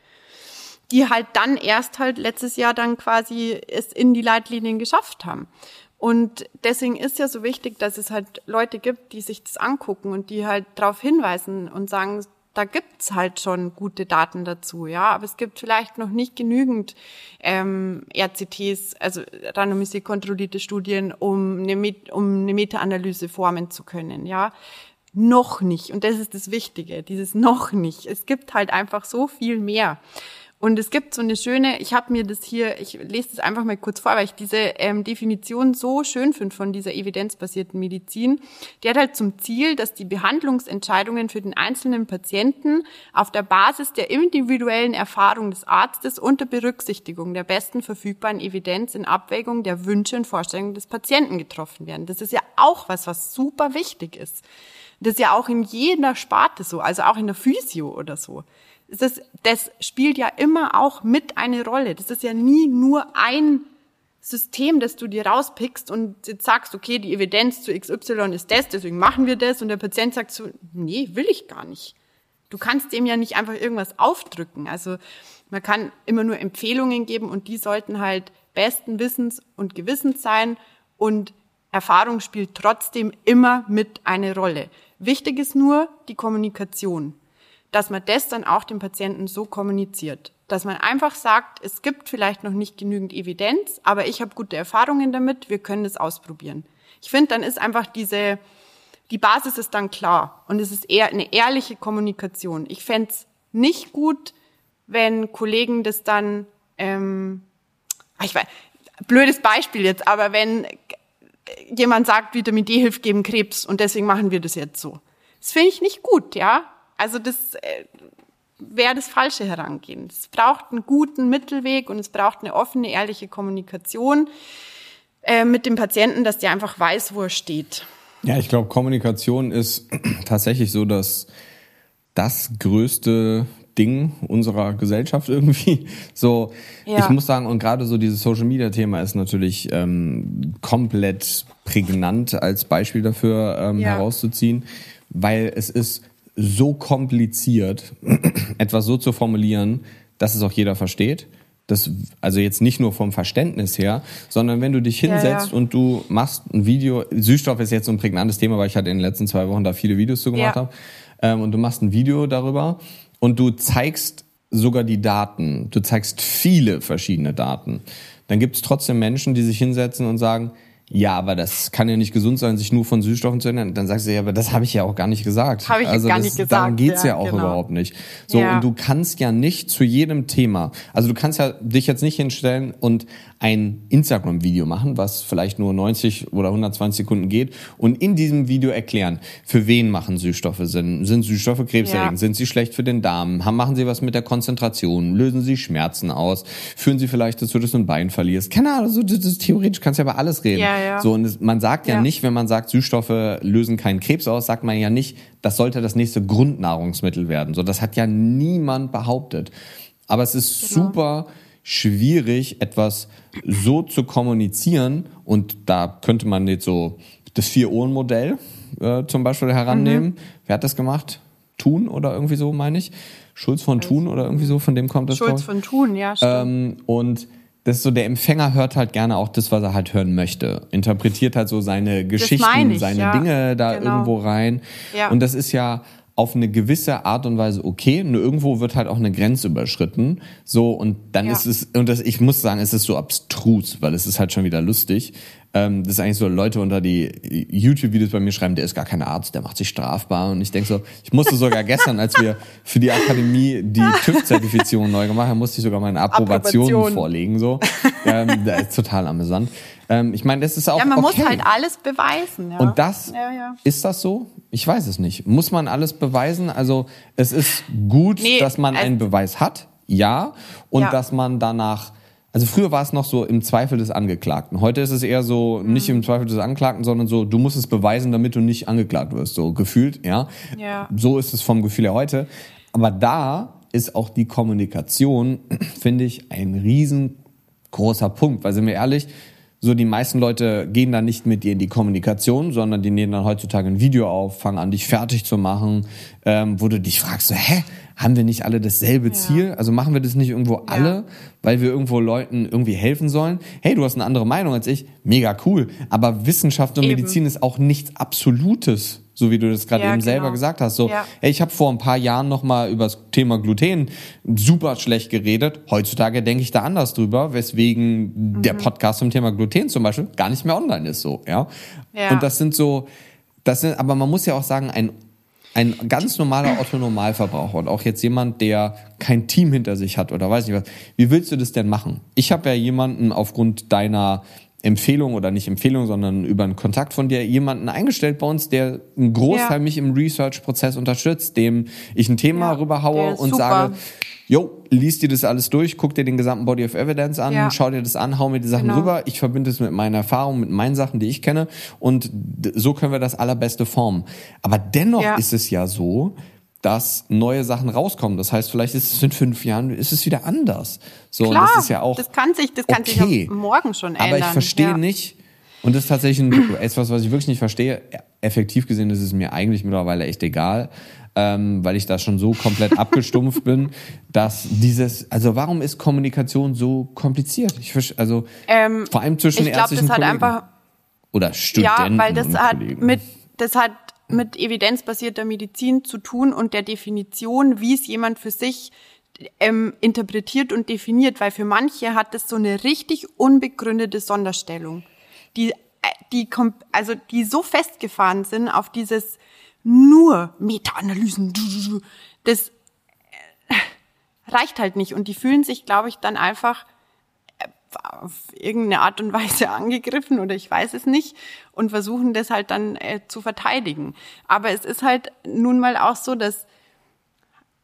Die halt dann erst halt letztes Jahr dann quasi es in die Leitlinien geschafft haben. Und deswegen ist ja so wichtig, dass es halt Leute gibt, die sich das angucken und die halt darauf hinweisen und sagen, da gibt's halt schon gute Daten dazu, ja, aber es gibt vielleicht noch nicht genügend ähm, RCTs, also randomisiert kontrollierte Studien, um eine, um eine Meta-Analyse formen zu können, ja. Noch nicht. Und das ist das Wichtige, dieses noch nicht. Es gibt halt einfach so viel mehr. Und es gibt so eine schöne, ich habe mir das hier, ich lese das einfach mal kurz vor, weil ich diese ähm, Definition so schön finde von dieser evidenzbasierten Medizin. Die hat halt zum Ziel, dass die Behandlungsentscheidungen für den einzelnen Patienten auf der Basis der individuellen Erfahrung des Arztes unter Berücksichtigung der besten verfügbaren Evidenz in Abwägung der Wünsche und Vorstellungen des Patienten getroffen werden. Das ist ja auch was, was super wichtig ist. Das ist ja auch in jeder Sparte so, also auch in der Physio oder so das, das spielt ja immer auch mit eine Rolle. Das ist ja nie nur ein System, das du dir rauspickst und jetzt sagst, okay, die Evidenz zu XY ist das, deswegen machen wir das und der Patient sagt so, nee, will ich gar nicht. Du kannst dem ja nicht einfach irgendwas aufdrücken. Also man kann immer nur Empfehlungen geben und die sollten halt besten Wissens und Gewissens sein und Erfahrung spielt trotzdem immer mit eine Rolle. Wichtig ist nur die Kommunikation dass man das dann auch dem Patienten so kommuniziert. Dass man einfach sagt, es gibt vielleicht noch nicht genügend Evidenz, aber ich habe gute Erfahrungen damit, wir können das ausprobieren. Ich finde, dann ist einfach diese, die Basis ist dann klar und es ist eher eine ehrliche Kommunikation. Ich fände nicht gut, wenn Kollegen das dann, ähm, ich weiß, blödes Beispiel jetzt, aber wenn jemand sagt, Vitamin D hilft gegen Krebs und deswegen machen wir das jetzt so. Das finde ich nicht gut, ja. Also das äh, wäre das falsche Herangehen. Es braucht einen guten Mittelweg und es braucht eine offene, ehrliche Kommunikation äh, mit dem Patienten, dass der einfach weiß, wo er steht. Ja, ich glaube, Kommunikation ist tatsächlich so dass das größte Ding unserer Gesellschaft irgendwie. So, ja. ich muss sagen, und gerade so dieses Social Media Thema ist natürlich ähm, komplett prägnant als Beispiel dafür ähm, ja. herauszuziehen, weil es ist so kompliziert, etwas so zu formulieren, dass es auch jeder versteht. Das, also jetzt nicht nur vom Verständnis her, sondern wenn du dich hinsetzt ja, ja. und du machst ein Video, Süßstoff ist jetzt so ein prägnantes Thema, weil ich halt in den letzten zwei Wochen da viele Videos zu gemacht ja. habe, ähm, und du machst ein Video darüber und du zeigst sogar die Daten, du zeigst viele verschiedene Daten, dann gibt es trotzdem Menschen, die sich hinsetzen und sagen, ja, aber das kann ja nicht gesund sein, sich nur von Süßstoffen zu ernähren. Dann sagst du ja, aber das habe ich ja auch gar nicht gesagt. Habe ich also gar das, nicht gesagt. Darum geht's ja, ja auch genau. überhaupt nicht. So ja. und du kannst ja nicht zu jedem Thema, also du kannst ja dich jetzt nicht hinstellen und ein Instagram-Video machen, was vielleicht nur 90 oder 120 Sekunden geht und in diesem Video erklären, für wen machen Süßstoffe Sinn? Sind Süßstoffe krebserregend? Ja. Sind sie schlecht für den Darm? Machen sie was mit der Konzentration? Lösen sie Schmerzen aus? Führen sie vielleicht dazu, dass du ein Bein verlierst? Keine Ahnung, so, das ist theoretisch kannst du ja über alles reden. Ja, ja. So, und man sagt ja, ja nicht, wenn man sagt, Süßstoffe lösen keinen Krebs aus, sagt man ja nicht, das sollte das nächste Grundnahrungsmittel werden. So, das hat ja niemand behauptet. Aber es ist genau. super schwierig, etwas so zu kommunizieren. Und da könnte man jetzt so das Vier-Ohren-Modell äh, zum Beispiel herannehmen. Mhm. Wer hat das gemacht? Thun oder irgendwie so, meine ich. Schulz von Thun oder irgendwie so, von dem kommt das. Schulz von Thun, ja, stimmt. Ähm, und das ist so, der Empfänger hört halt gerne auch das, was er halt hören möchte. Interpretiert halt so seine Geschichten, ich, seine ja. Dinge da genau. irgendwo rein. Ja. Und das ist ja auf eine gewisse Art und Weise okay, nur irgendwo wird halt auch eine Grenze überschritten. So, und dann ja. ist es, und das, ich muss sagen, es ist so abstrus, weil es ist halt schon wieder lustig. Ähm, das ist eigentlich so Leute unter die YouTube-Videos bei mir schreiben, der ist gar kein Arzt, der macht sich strafbar. Und ich denke so, ich musste sogar gestern, als wir für die Akademie die TÜV-Zertifizierung neu gemacht haben, musste ich sogar meine Approbation, Approbation. vorlegen. So, ähm, das ist total amüsant. Ähm, ich meine, das ist auch. Ja, man okay. muss halt alles beweisen. Ja. Und das, ja, ja. ist das so? Ich weiß es nicht. Muss man alles beweisen? Also, es ist gut, nee, dass man einen Beweis hat, ja. Und dass man danach, also früher war es noch so im Zweifel des Angeklagten. Heute ist es eher so, mhm. nicht im Zweifel des Angeklagten, sondern so, du musst es beweisen, damit du nicht angeklagt wirst. So gefühlt, ja. ja. So ist es vom Gefühl her heute. Aber da ist auch die Kommunikation, finde ich, ein riesengroßer Punkt. Weil sind wir ehrlich, so, die meisten Leute gehen dann nicht mit dir in die Kommunikation, sondern die nehmen dann heutzutage ein Video auf, fangen an, dich fertig zu machen, ähm, wo du dich fragst, so, hä, haben wir nicht alle dasselbe ja. Ziel? Also machen wir das nicht irgendwo alle, ja. weil wir irgendwo Leuten irgendwie helfen sollen? Hey, du hast eine andere Meinung als ich, mega cool. Aber Wissenschaft und Eben. Medizin ist auch nichts Absolutes so wie du das gerade ja, eben genau. selber gesagt hast. So, ja. hey, ich habe vor ein paar Jahren noch mal über das Thema Gluten super schlecht geredet. Heutzutage denke ich da anders drüber, weswegen mhm. der Podcast zum Thema Gluten zum Beispiel gar nicht mehr online ist. So, ja. ja. Und das sind so, das sind, aber man muss ja auch sagen, ein ein ganz normaler Otto-Normalverbraucher und auch jetzt jemand, der kein Team hinter sich hat oder weiß nicht was, wie willst du das denn machen? Ich habe ja jemanden aufgrund deiner Empfehlung oder nicht Empfehlung, sondern über einen Kontakt von dir jemanden eingestellt bei uns, der einen Großteil ja. mich im Research-Prozess unterstützt, dem ich ein Thema ja, rüberhaue und super. sage, jo, liest dir das alles durch, guck dir den gesamten Body of Evidence an, ja. schau dir das an, hau mir die Sachen genau. rüber, ich verbinde es mit meiner Erfahrung, mit meinen Sachen, die ich kenne und so können wir das allerbeste formen. Aber dennoch ist es ja so, dass neue Sachen rauskommen. Das heißt, vielleicht ist es in fünf Jahren ist es wieder anders. So, Klar, das ist ja auch das kann sich, das kann okay. sich morgen schon ändern. Aber ich verstehe ja. nicht, und das ist tatsächlich etwas, was ich wirklich nicht verstehe. Effektiv gesehen ist es mir eigentlich mittlerweile echt egal, ähm, weil ich da schon so komplett abgestumpft bin, dass dieses, also warum ist Kommunikation so kompliziert? Ich also ähm, vor allem zwischen ich glaub, ärztlichen das hat Kollegen einfach, oder Studenten. Ja, weil das hat Kollegen. mit das hat mit evidenzbasierter Medizin zu tun und der Definition, wie es jemand für sich ähm, interpretiert und definiert, weil für manche hat das so eine richtig unbegründete Sonderstellung, die äh, die also die so festgefahren sind auf dieses nur Meta-Analysen, das äh, reicht halt nicht. Und die fühlen sich, glaube ich, dann einfach auf irgendeine Art und Weise angegriffen oder ich weiß es nicht und versuchen das halt dann äh, zu verteidigen. Aber es ist halt nun mal auch so, dass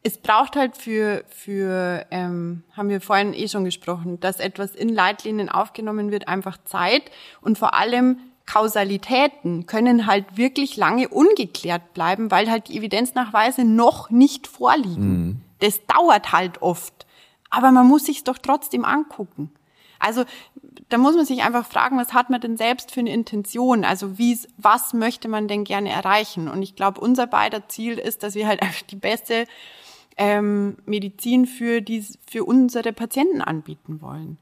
es braucht halt für, für ähm, haben wir vorhin eh schon gesprochen, dass etwas in Leitlinien aufgenommen wird, einfach Zeit und vor allem Kausalitäten können halt wirklich lange ungeklärt bleiben, weil halt die Evidenznachweise noch nicht vorliegen. Mhm. Das dauert halt oft. Aber man muss sich doch trotzdem angucken. Also da muss man sich einfach fragen, was hat man denn selbst für eine Intention? Also wie, was möchte man denn gerne erreichen? Und ich glaube, unser beider Ziel ist, dass wir halt einfach die beste ähm, Medizin für die, für unsere Patienten anbieten wollen.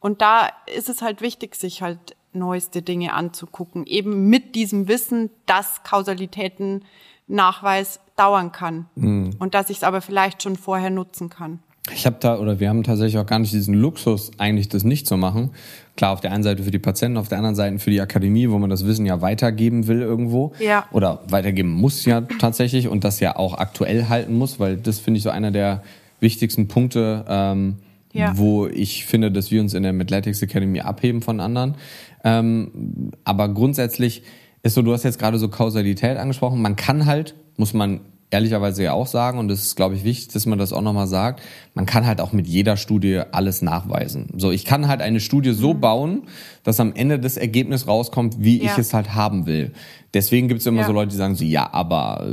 Und da ist es halt wichtig, sich halt neueste Dinge anzugucken, eben mit diesem Wissen, dass Kausalitäten Nachweis dauern kann mhm. und dass ich es aber vielleicht schon vorher nutzen kann. Ich habe da, oder wir haben tatsächlich auch gar nicht diesen Luxus, eigentlich das nicht zu machen. Klar, auf der einen Seite für die Patienten, auf der anderen Seite für die Akademie, wo man das Wissen ja weitergeben will irgendwo. Ja. Oder weitergeben muss ja tatsächlich und das ja auch aktuell halten muss, weil das finde ich so einer der wichtigsten Punkte, ähm, ja. wo ich finde, dass wir uns in der Athletics Academy abheben von anderen. Ähm, aber grundsätzlich ist so, du hast jetzt gerade so Kausalität angesprochen. Man kann halt, muss man ehrlicherweise ja auch sagen, und das ist, glaube ich, wichtig, dass man das auch nochmal sagt, man kann halt auch mit jeder Studie alles nachweisen. So, ich kann halt eine Studie so mhm. bauen, dass am Ende das Ergebnis rauskommt, wie ja. ich es halt haben will. Deswegen gibt es immer ja. so Leute, die sagen so, ja, aber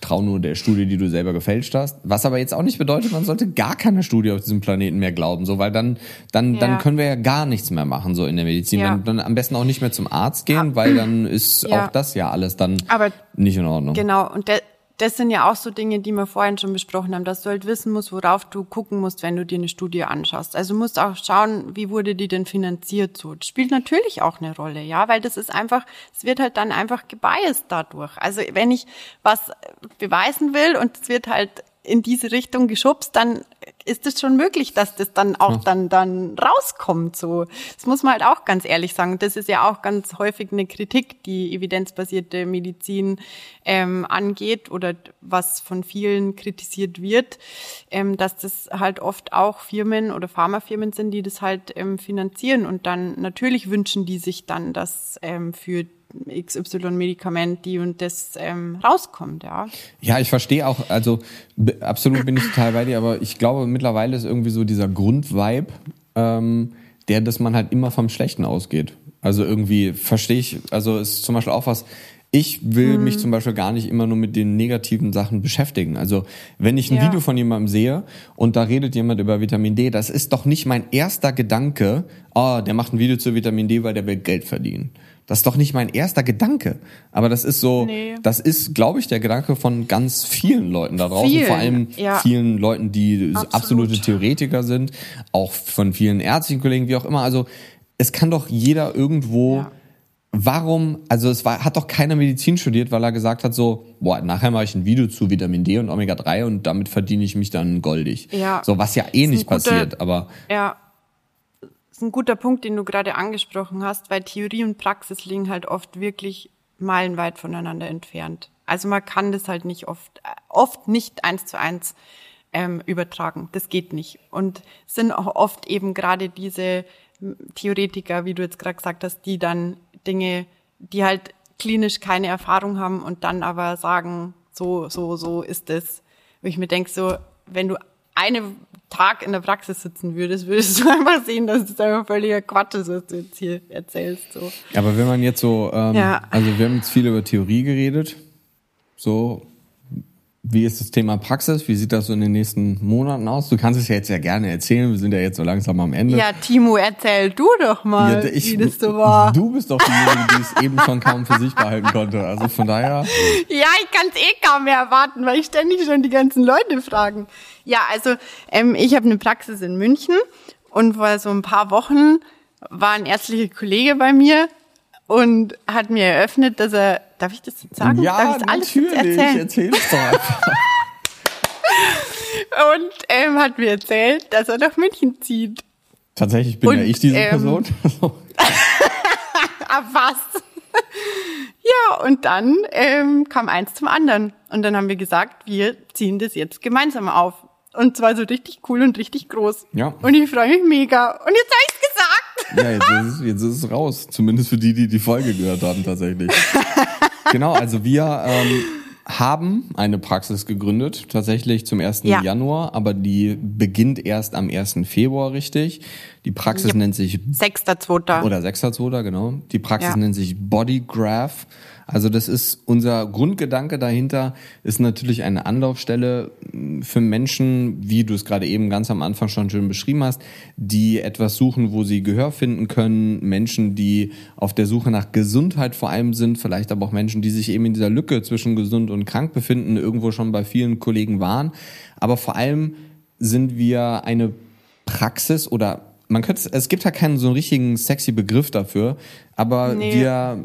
trau nur der Studie, die du selber gefälscht hast. Was aber jetzt auch nicht bedeutet, man sollte gar keine Studie auf diesem Planeten mehr glauben, so, weil dann, dann, ja. dann können wir ja gar nichts mehr machen, so in der Medizin. Dann, dann am besten auch nicht mehr zum Arzt gehen, weil dann ist auch das ja alles dann aber nicht in Ordnung. Genau, und der das sind ja auch so Dinge, die wir vorhin schon besprochen haben, dass du halt wissen musst, worauf du gucken musst, wenn du dir eine Studie anschaust. Also musst auch schauen, wie wurde die denn finanziert so. Das spielt natürlich auch eine Rolle, ja, weil das ist einfach, es wird halt dann einfach gebiased dadurch. Also wenn ich was beweisen will und es wird halt in diese Richtung geschubst, dann ist es schon möglich, dass das dann auch dann, dann rauskommt, so. Das muss man halt auch ganz ehrlich sagen. Das ist ja auch ganz häufig eine Kritik, die evidenzbasierte Medizin ähm, angeht oder was von vielen kritisiert wird, ähm, dass das halt oft auch Firmen oder Pharmafirmen sind, die das halt ähm, finanzieren und dann natürlich wünschen die sich dann, dass ähm, für XY-Medikament, die und das ähm, rauskommt, ja. Ja, ich verstehe auch, also absolut bin ich total bei dir, aber ich glaube, mittlerweile ist irgendwie so dieser Grundvibe, ähm, der, dass man halt immer vom Schlechten ausgeht. Also irgendwie verstehe ich, also ist zum Beispiel auch was, ich will mhm. mich zum Beispiel gar nicht immer nur mit den negativen Sachen beschäftigen. Also wenn ich ein ja. Video von jemandem sehe und da redet jemand über Vitamin D, das ist doch nicht mein erster Gedanke, oh, der macht ein Video zu Vitamin D, weil der will Geld verdienen. Das ist doch nicht mein erster Gedanke. Aber das ist so, nee. das ist, glaube ich, der Gedanke von ganz vielen Leuten da draußen. Vielen, vor allem ja. vielen Leuten, die Absolut. absolute Theoretiker sind. Auch von vielen ärztlichen Kollegen, wie auch immer. Also, es kann doch jeder irgendwo, ja. warum, also es war, hat doch keiner Medizin studiert, weil er gesagt hat so, boah, nachher mache ich ein Video zu Vitamin D und Omega 3 und damit verdiene ich mich dann goldig. Ja. So, was ja eh nicht guter, passiert, aber. Ja ist ein guter Punkt, den du gerade angesprochen hast, weil Theorie und Praxis liegen halt oft wirklich meilenweit voneinander entfernt. Also man kann das halt nicht oft, oft nicht eins zu eins ähm, übertragen. Das geht nicht. Und sind auch oft eben gerade diese Theoretiker, wie du jetzt gerade gesagt hast, die dann Dinge, die halt klinisch keine Erfahrung haben und dann aber sagen, so, so, so ist es. Wo ich mir denke, so, wenn du einen Tag in der Praxis sitzen würdest, würdest du einfach sehen, dass es einfach völliger Quatsch ist, was du jetzt hier erzählst. So. Aber wenn man jetzt so, ähm, Ja. also wir haben jetzt viel über Theorie geredet, so, wie ist das Thema Praxis? Wie sieht das so in den nächsten Monaten aus? Du kannst es ja jetzt ja gerne erzählen, wir sind ja jetzt so langsam am Ende. Ja, Timo, erzähl du doch mal, Ja, ich- wie das so war. Du bist doch diejenige, die es eben schon kaum für sich behalten konnte. Also von daher, Ja, ich kann es eh kaum mehr erwarten, weil ich ständig schon die ganzen Leute fragen. Ja, also ähm, ich habe eine Praxis in München und vor so ein paar Wochen war ein ärztlicher Kollege bei mir und hat mir eröffnet, dass er, darf ich das jetzt sagen? darf ja, ich das alles natürlich, erzählen? erzähl es doch einfach. Und ähm, hat mir erzählt, dass er nach München zieht. Tatsächlich bin Und, ja ich diese ähm, Person. Ah, was? ja, und dann ähm, kam eins zum anderen. Und dann haben wir gesagt, wir ziehen das jetzt gemeinsam auf. Und zwar so richtig cool und richtig groß. Ja. Und ich freue mich mega. Und jetzt habe gesagt. Ja, jetzt ist, es, jetzt ist es raus. Zumindest für die, die die Folge gehört haben, tatsächlich. genau, also wir ähm, haben eine Praxis gegründet, tatsächlich zum 1. Ja. Januar, aber die beginnt erst am 1. Februar, richtig. Die Praxis Yep. nennt sich Sechster, zweiter. oder 6.2. genau. Die Praxis Ja. nennt sich Bodygraph. Also das ist unser Grundgedanke dahinter, ist natürlich eine Anlaufstelle mh, für Menschen, wie du es gerade eben ganz am Anfang schon schön beschrieben hast, die etwas suchen, wo sie Gehör finden können, Menschen, die auf der Suche nach Gesundheit vor allem sind, vielleicht aber auch Menschen, die sich eben in dieser Lücke zwischen gesund und krank befinden, irgendwo schon bei vielen Kollegen waren. Aber vor allem sind wir eine Praxis oder man könnte, es gibt ja keinen so einen richtigen sexy Begriff dafür, aber Nee. wir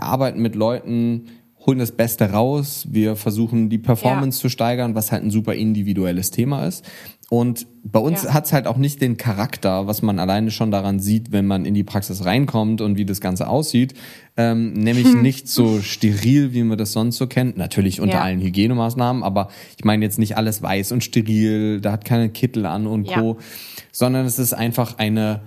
arbeiten mit Leuten, holen das Beste raus, wir versuchen die Performance Ja. zu steigern, was halt ein super individuelles Thema ist. Und bei uns Ja. hat's halt auch nicht den Charakter, was man alleine schon daran sieht, wenn man in die Praxis reinkommt und wie das Ganze aussieht. Ähm, nämlich nicht so steril, wie man das sonst so kennt. Natürlich unter Ja. allen Hygienemaßnahmen, aber ich meine jetzt nicht alles weiß und steril, da hat keine Kittel an und Ja. Co sondern es ist einfach eine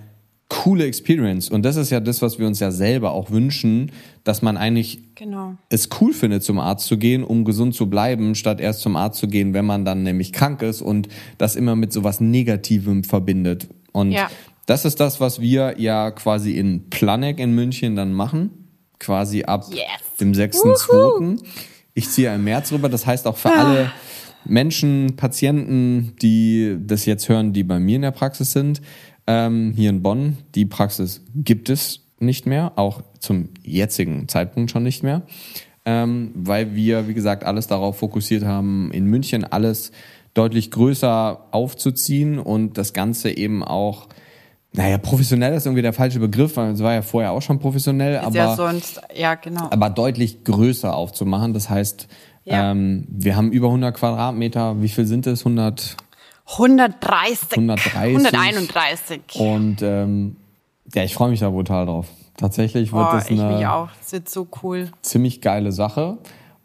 coole Experience. Und das ist ja das, was wir uns ja selber auch wünschen, dass man eigentlich Genau. es cool findet, zum Arzt zu gehen, um gesund zu bleiben, statt erst zum Arzt zu gehen, wenn man dann nämlich krank ist und das immer mit sowas Negativem verbindet. Und Ja. das ist das, was wir ja quasi in Planek in München dann machen. Quasi ab Yes. dem 6.2. Ich ziehe im März rüber. Das heißt auch für Ah. alle Menschen, Patienten, die das jetzt hören, die bei mir in der Praxis sind, ähm, hier in Bonn, die Praxis gibt es nicht mehr, auch zum jetzigen Zeitpunkt schon nicht mehr, ähm, weil wir, wie gesagt, alles darauf fokussiert haben, in München alles deutlich größer aufzuziehen und das Ganze eben auch, naja, professionell ist irgendwie der falsche Begriff, weil es war ja vorher auch schon professionell, Ist aber ja sonst, ja, genau. aber deutlich größer aufzumachen. Das heißt, Ja. ähm, wir haben über 100 Quadratmeter. Wie viel sind es? 100 130. 130. 131. und ähm, ja, ich freue mich da brutal drauf. Tatsächlich wird Oh, das ich mich eine auch. Das wird so cool. ziemlich geile Sache.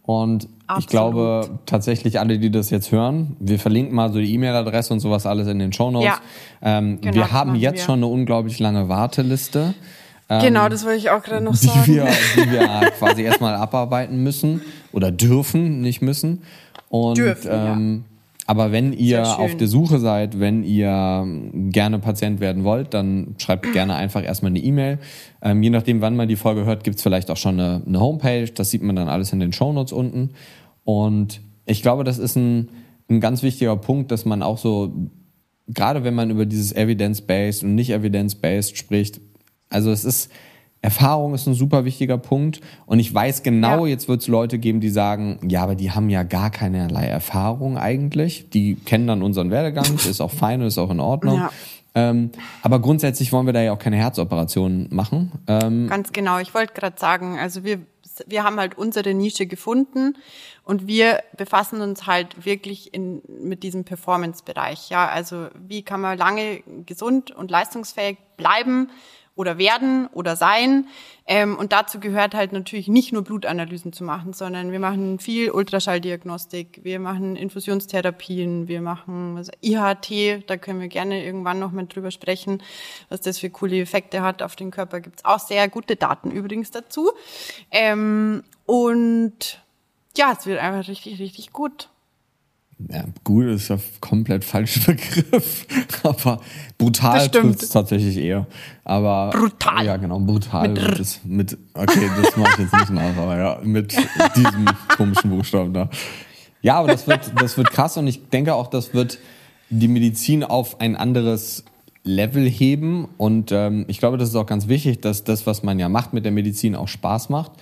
Und ich Absolut. glaube tatsächlich alle, die das jetzt hören, wir verlinken mal so die E-Mail-Adresse und sowas alles in den Shownotes. Ja. Ähm, Genau, wir haben jetzt wir. schon eine unglaublich lange Warteliste. Genau, das wollte ich auch gerade noch die sagen. wir, die wir quasi erstmal abarbeiten müssen oder dürfen, nicht müssen. Und Dürfen, ja. ähm, aber wenn ihr auf der Suche seid, wenn ihr gerne Patient werden wollt, dann schreibt gerne einfach erstmal eine E-Mail. Ähm, je nachdem, wann man die Folge hört, gibt's vielleicht auch schon eine, eine Homepage. Das sieht man dann alles in den Shownotes unten. Und ich glaube, das ist ein, ein ganz wichtiger Punkt, dass man auch so gerade wenn man über dieses Evidence-Based und nicht Evidence-Based spricht, also es ist, Erfahrung ist ein super wichtiger Punkt. Und ich weiß genau, Ja. jetzt wird es Leute geben, die sagen, ja, aber die haben ja gar keinerlei Erfahrung eigentlich. Die kennen dann unseren Werdegang, ist auch fein und ist auch in Ordnung. Ja. Ähm, aber grundsätzlich wollen wir da ja auch keine Herzoperationen machen. Ähm, Ganz genau. Ich wollte gerade sagen, also wir, wir haben halt unsere Nische gefunden und wir befassen uns halt wirklich in, mit diesem Performance-Bereich. Ja, also wie kann man lange gesund und leistungsfähig bleiben oder werden oder sein. Ähm, und dazu gehört halt natürlich nicht nur Blutanalysen zu machen, sondern wir machen viel Ultraschalldiagnostik, wir machen Infusionstherapien, wir machen IHT, da können wir gerne irgendwann noch mal drüber sprechen, was das für coole Effekte hat auf den Körper. Gibt's auch sehr gute Daten übrigens dazu. Ähm, und ja, es wird einfach richtig, richtig gut ja, gut ist ja komplett falscher Begriff, aber brutal trifft es tatsächlich eher. Aber brutal. Ja, genau, brutal mit, das, mit okay, das mache ich jetzt nicht nach, aber ja, mit diesem komischen Buchstaben da. Ja, aber das wird, das wird krass und ich denke auch, das wird die Medizin auf ein anderes Level heben und ähm, ich glaube, das ist auch ganz wichtig, dass das, was man ja macht mit der Medizin, auch Spaß macht.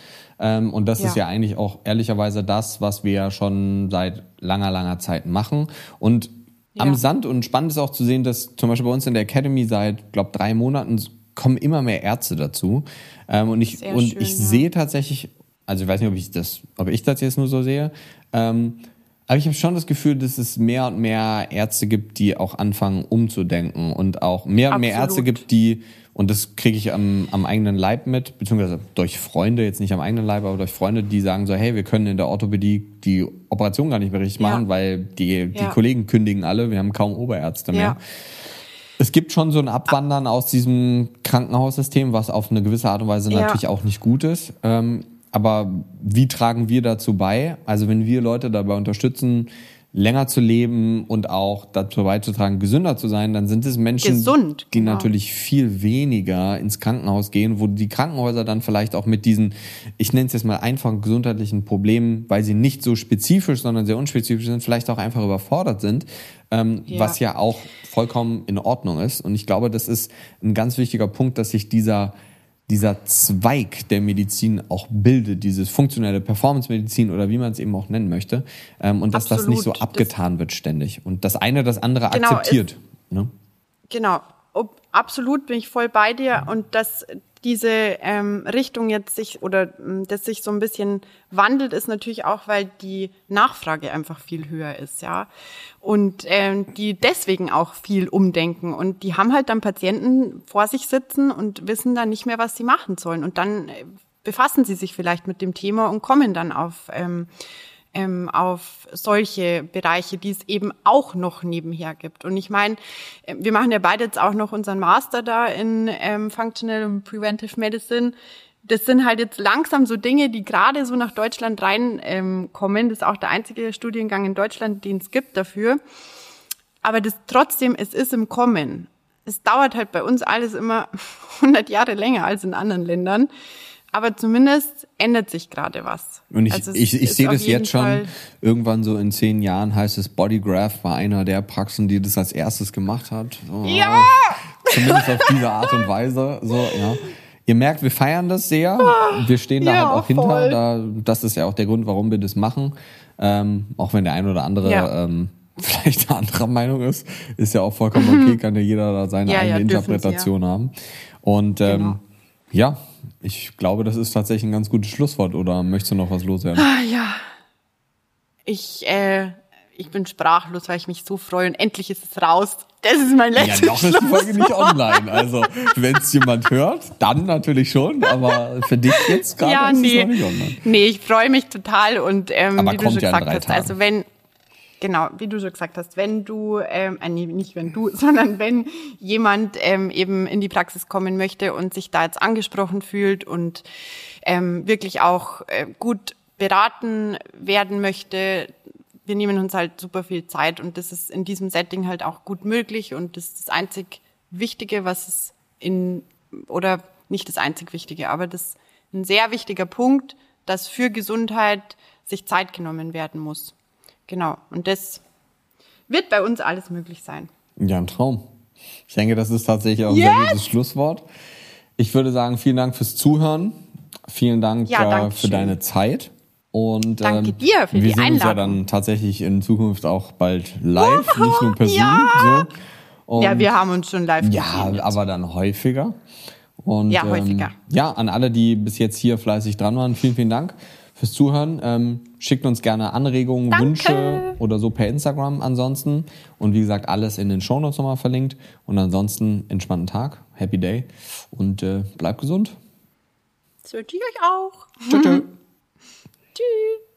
Ähm, und das ja. ist ja eigentlich auch ehrlicherweise das, was wir ja schon seit langer, langer Zeit machen. Und ja. amüsant und spannend ist auch zu sehen, dass zum Beispiel bei uns in der Academy seit, glaube drei Monaten kommen immer mehr Ärzte dazu. Ähm, und ich, Sehr und schön, ich ja. sehe tatsächlich, also ich weiß nicht, ob ich das, ob ich das jetzt nur so sehe, ähm, aber ich habe schon das Gefühl, dass es mehr und mehr Ärzte gibt, die auch anfangen umzudenken und auch mehr und mehr Ärzte gibt, die und das kriege ich am, am eigenen Leib mit, beziehungsweise durch Freunde, jetzt nicht am eigenen Leib, aber durch Freunde, die sagen so, hey, wir können in der Orthopädie die Operation gar nicht mehr richtig machen, weil die, die ja. Kollegen kündigen alle, wir haben kaum Oberärzte mehr. Ja. Es gibt schon so ein Abwandern aus diesem Krankenhaussystem, was auf eine gewisse Art und Weise ja. natürlich auch nicht gut ist. Ähm, aber wie tragen wir dazu bei? Also wenn wir Leute dabei unterstützen, länger zu leben und auch dazu beizutragen, gesünder zu sein, dann sind es Menschen, Gesund, die genau. natürlich viel weniger ins Krankenhaus gehen, wo die Krankenhäuser dann vielleicht auch mit diesen, ich nenne es jetzt mal einfachen gesundheitlichen Problemen, weil sie nicht so spezifisch, sondern sehr unspezifisch sind, vielleicht auch einfach überfordert sind, ähm, ja. was ja auch vollkommen in Ordnung ist. Und ich glaube, das ist ein ganz wichtiger Punkt, dass sich dieser dieser Zweig der Medizin auch bildet, dieses funktionelle Performance-Medizin oder wie man es eben auch nennen möchte, ähm, und dass Absolut. das nicht so abgetan das wird ständig und das eine das andere genau, akzeptiert. Es, ne? Genau, absolut bin ich voll bei dir und dass diese ähm, Richtung jetzt sich oder ähm, das sich so ein bisschen wandelt, ist natürlich auch, weil die Nachfrage einfach viel höher ist, ja. Und ähm, die deswegen auch viel umdenken. Und die haben halt dann Patienten vor sich sitzen und wissen dann nicht mehr, was sie machen sollen. Und dann äh, befassen sie sich vielleicht mit dem Thema und kommen dann auf ähm, ähm, auf solche Bereiche, die es eben auch noch nebenher gibt. Und ich meine, äh, wir machen ja beide jetzt auch noch unseren Master da in ähm, Functional und Preventive Medicine. Das sind halt jetzt langsam so Dinge, die gerade so nach Deutschland reinkommen. Ähm, das ist auch der einzige Studiengang in Deutschland, den es gibt dafür. Aber das trotzdem, es ist im Kommen. Es dauert halt bei uns alles immer 100 Jahre länger als in anderen Ländern. Aber zumindest ändert sich gerade was. Und ich, also ich, ich sehe das jetzt schon, irgendwann so in zehn Jahren heißt es Bodygraph war einer der Praxen, die das als erstes gemacht hat. So, ja! Zumindest auf diese Art und Weise. So, ja. Ihr merkt, wir feiern das sehr. Wir stehen da ja, halt auch hinter. Da, das ist ja auch der Grund, warum wir das machen. Ähm, auch wenn der ein oder andere ja. ähm, vielleicht eine andere Meinung ist, ist ja auch vollkommen okay, kann ja jeder da seine ja, eigene Interpretation haben. Und ähm, genau. ja, ich glaube, das ist tatsächlich ein ganz gutes Schlusswort. Oder möchtest du noch was loswerden? Ah, ja. Ich, äh, ich bin sprachlos, weil ich mich so freue und endlich ist es raus. Das ist mein letztes Ja, noch ist die Folge nicht online. Also, wenn es jemand hört, dann natürlich schon, aber für dich jetzt gerade ja, ist nee. es noch nicht online. Nee, ich freue mich total und ähm, aber wie du schon ja gesagt hast, Tagen. also wenn Genau, wie du schon gesagt hast, wenn du, ähm, äh, nee, nicht wenn du, sondern wenn jemand ähm, eben in die Praxis kommen möchte und sich da jetzt angesprochen fühlt und ähm, wirklich auch äh, gut beraten werden möchte, wir nehmen uns halt super viel Zeit und das ist in diesem Setting halt auch gut möglich und das ist das einzig Wichtige, was es in, oder nicht das einzig Wichtige, aber das ist ein sehr wichtiger Punkt, dass für Gesundheit sich Zeit genommen werden muss. Genau. Und das wird bei uns alles möglich sein. Ja, ein Traum. Ich denke, das ist tatsächlich auch ein yes! sehr gutes Schlusswort. Ich würde sagen, vielen Dank fürs Zuhören. Vielen Dank ja, äh, für deine Zeit. Und danke ähm, dir für wir die sehen Einladung. uns ja dann tatsächlich in Zukunft auch bald live, oh, nicht nur per ja. So. Ja, wir haben uns schon live Ja, gesehen aber dann häufiger. Und, ja, häufiger. Ähm, ja, an alle, die bis jetzt hier fleißig dran waren, vielen, vielen Dank fürs Zuhören. Ähm, Schickt uns gerne Anregungen, Danke. Wünsche oder so per Instagram ansonsten. Und wie gesagt, alles in den Shownotes nochmal verlinkt. Und ansonsten entspannten Tag, happy day und äh, bleibt gesund. Das wünsche ich euch auch. Tschüss. Tschüss.